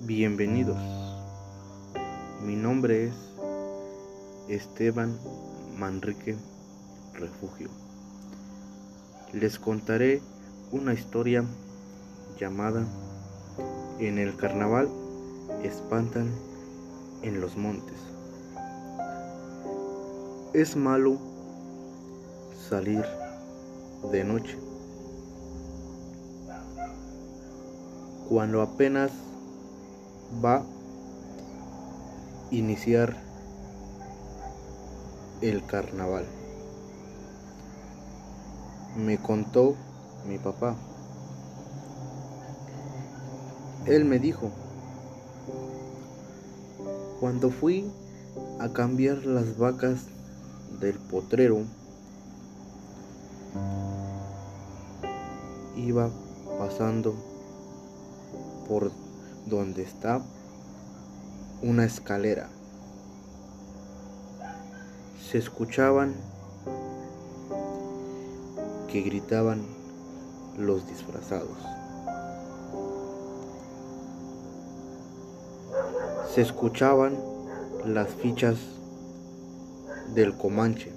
Bienvenidos. Mi nombre es Esteban Manrique Refugio. Les contaré una historia llamada En el carnaval espantan en los montes. Es malo salir de noche cuando apenas va a iniciar el carnaval. Me contó mi papá. Él me dijo, cuando fui a cambiar las vacas del potrero, iba pasando por donde está una escalera. Se escuchaban que gritaban los disfrazados. Se escuchaban las fichas del Comanche.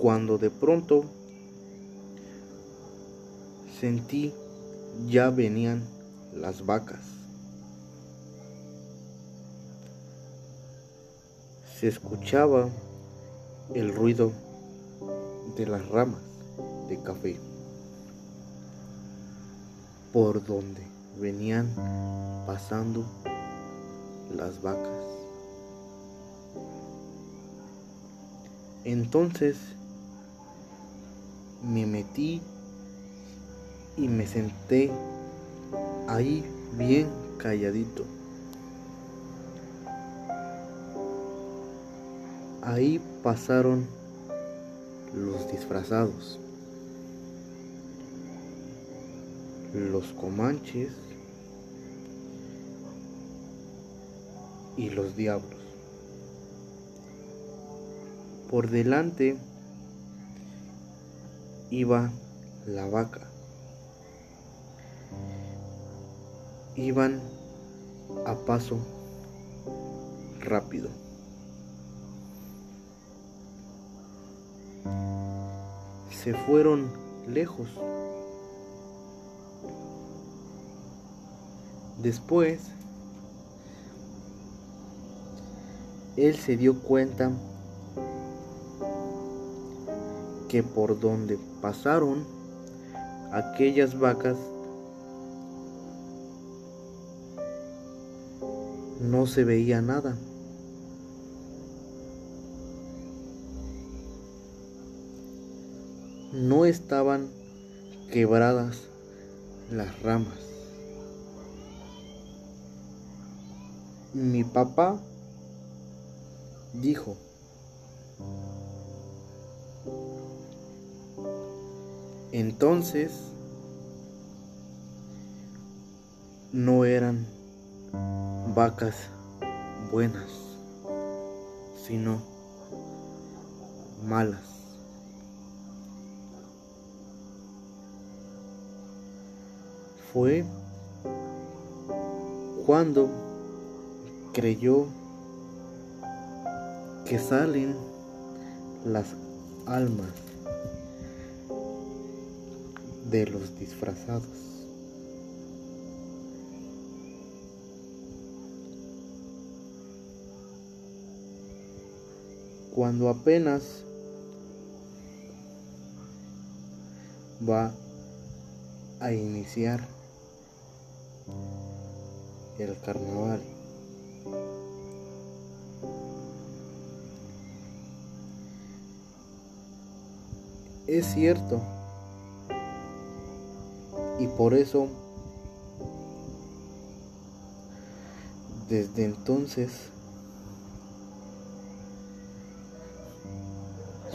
Cuando de pronto sentí ya venían las vacas. Se escuchaba el ruido de las ramas de café por donde venían pasando las vacas. Entonces me metí y me senté ahí bien calladito. Ahí pasaron los disfrazados, los comanches y los diablos. Por delante iba la vaca. Iban a paso rápido. Se fueron lejos. Después, él se dio cuenta que por donde pasaron aquellas vacas no se veía nada. No estaban quebradas las ramas. Mi papá dijo, entonces no eran vacas buenas, sino malas. Fue cuando creyó que salen las almas de los disfrazados. cuando apenas va a iniciar el carnaval. Es cierto. Y por eso, desde entonces,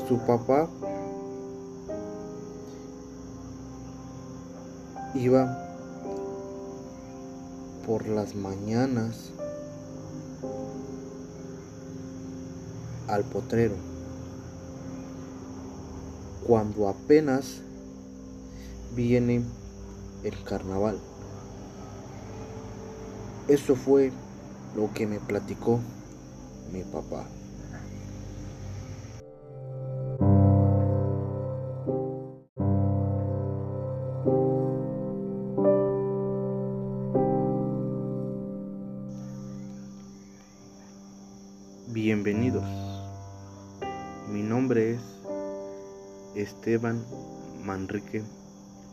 su papá iba por las mañanas al potrero. Cuando apenas viene el carnaval. Eso fue lo que me platicó mi papá. Bienvenidos. Mi nombre es Esteban Manrique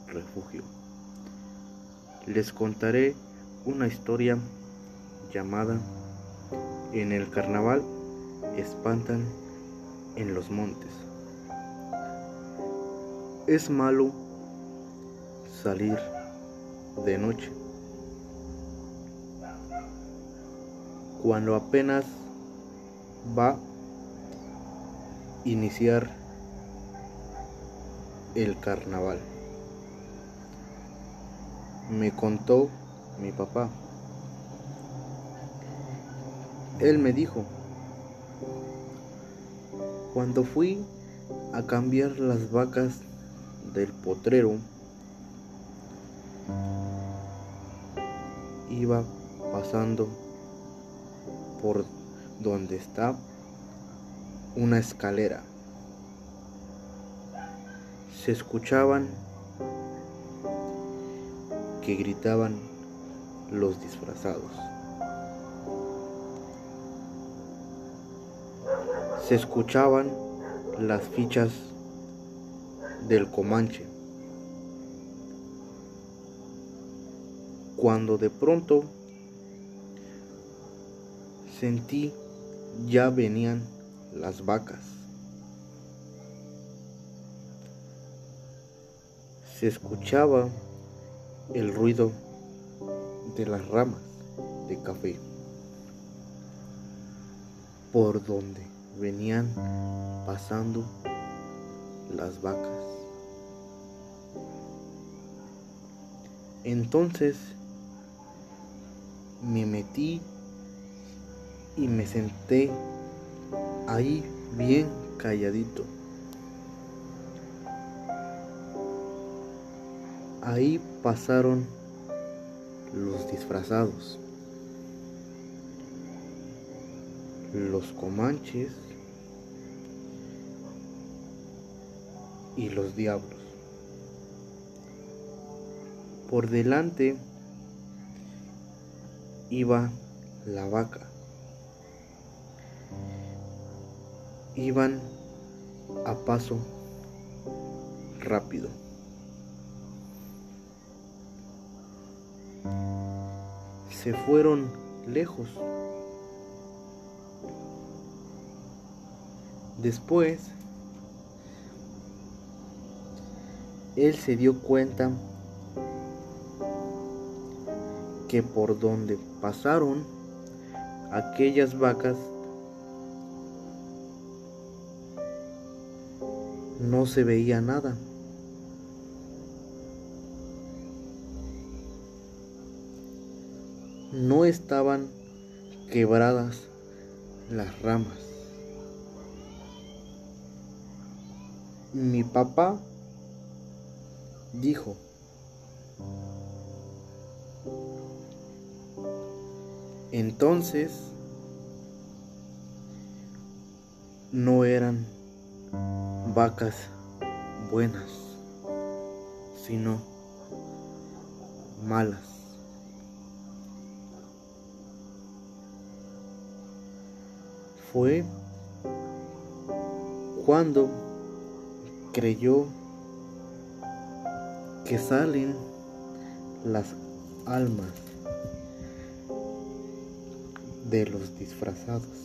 Refugio. Les contaré una historia llamada En el carnaval espantan en los montes. Es malo salir de noche. Cuando apenas va a iniciar el carnaval. Me contó mi papá. Él me dijo, cuando fui a cambiar las vacas del potrero, iba pasando por donde está una escalera. Se escuchaban que gritaban los disfrazados. Se escuchaban las fichas del Comanche. Cuando de pronto sentí ya venían las vacas. Se escuchaba el ruido de las ramas de café por donde venían pasando las vacas. Entonces me metí y me senté ahí bien calladito. Ahí pasaron los disfrazados, los comanches y los diablos. Por delante iba la vaca. iban a paso rápido. Se fueron lejos. Después, él se dio cuenta que por donde pasaron aquellas vacas no se veía nada. No estaban quebradas las ramas. Mi papá dijo, entonces no eran vacas buenas, sino malas. Fue cuando creyó que salen las almas de los disfrazados.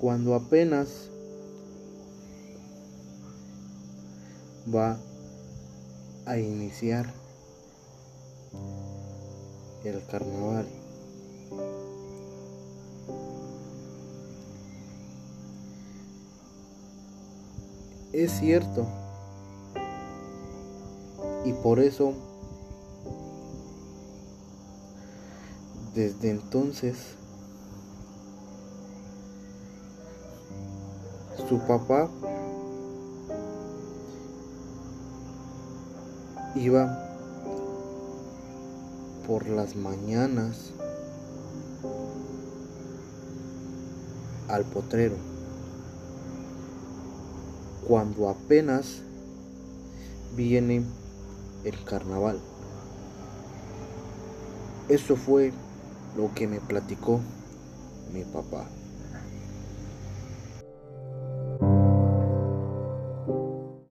cuando apenas va a iniciar el carnaval. Es cierto. Y por eso Desde entonces, su papá iba por las mañanas al potrero cuando apenas viene el carnaval. Eso fue lo que me platicó mi papá.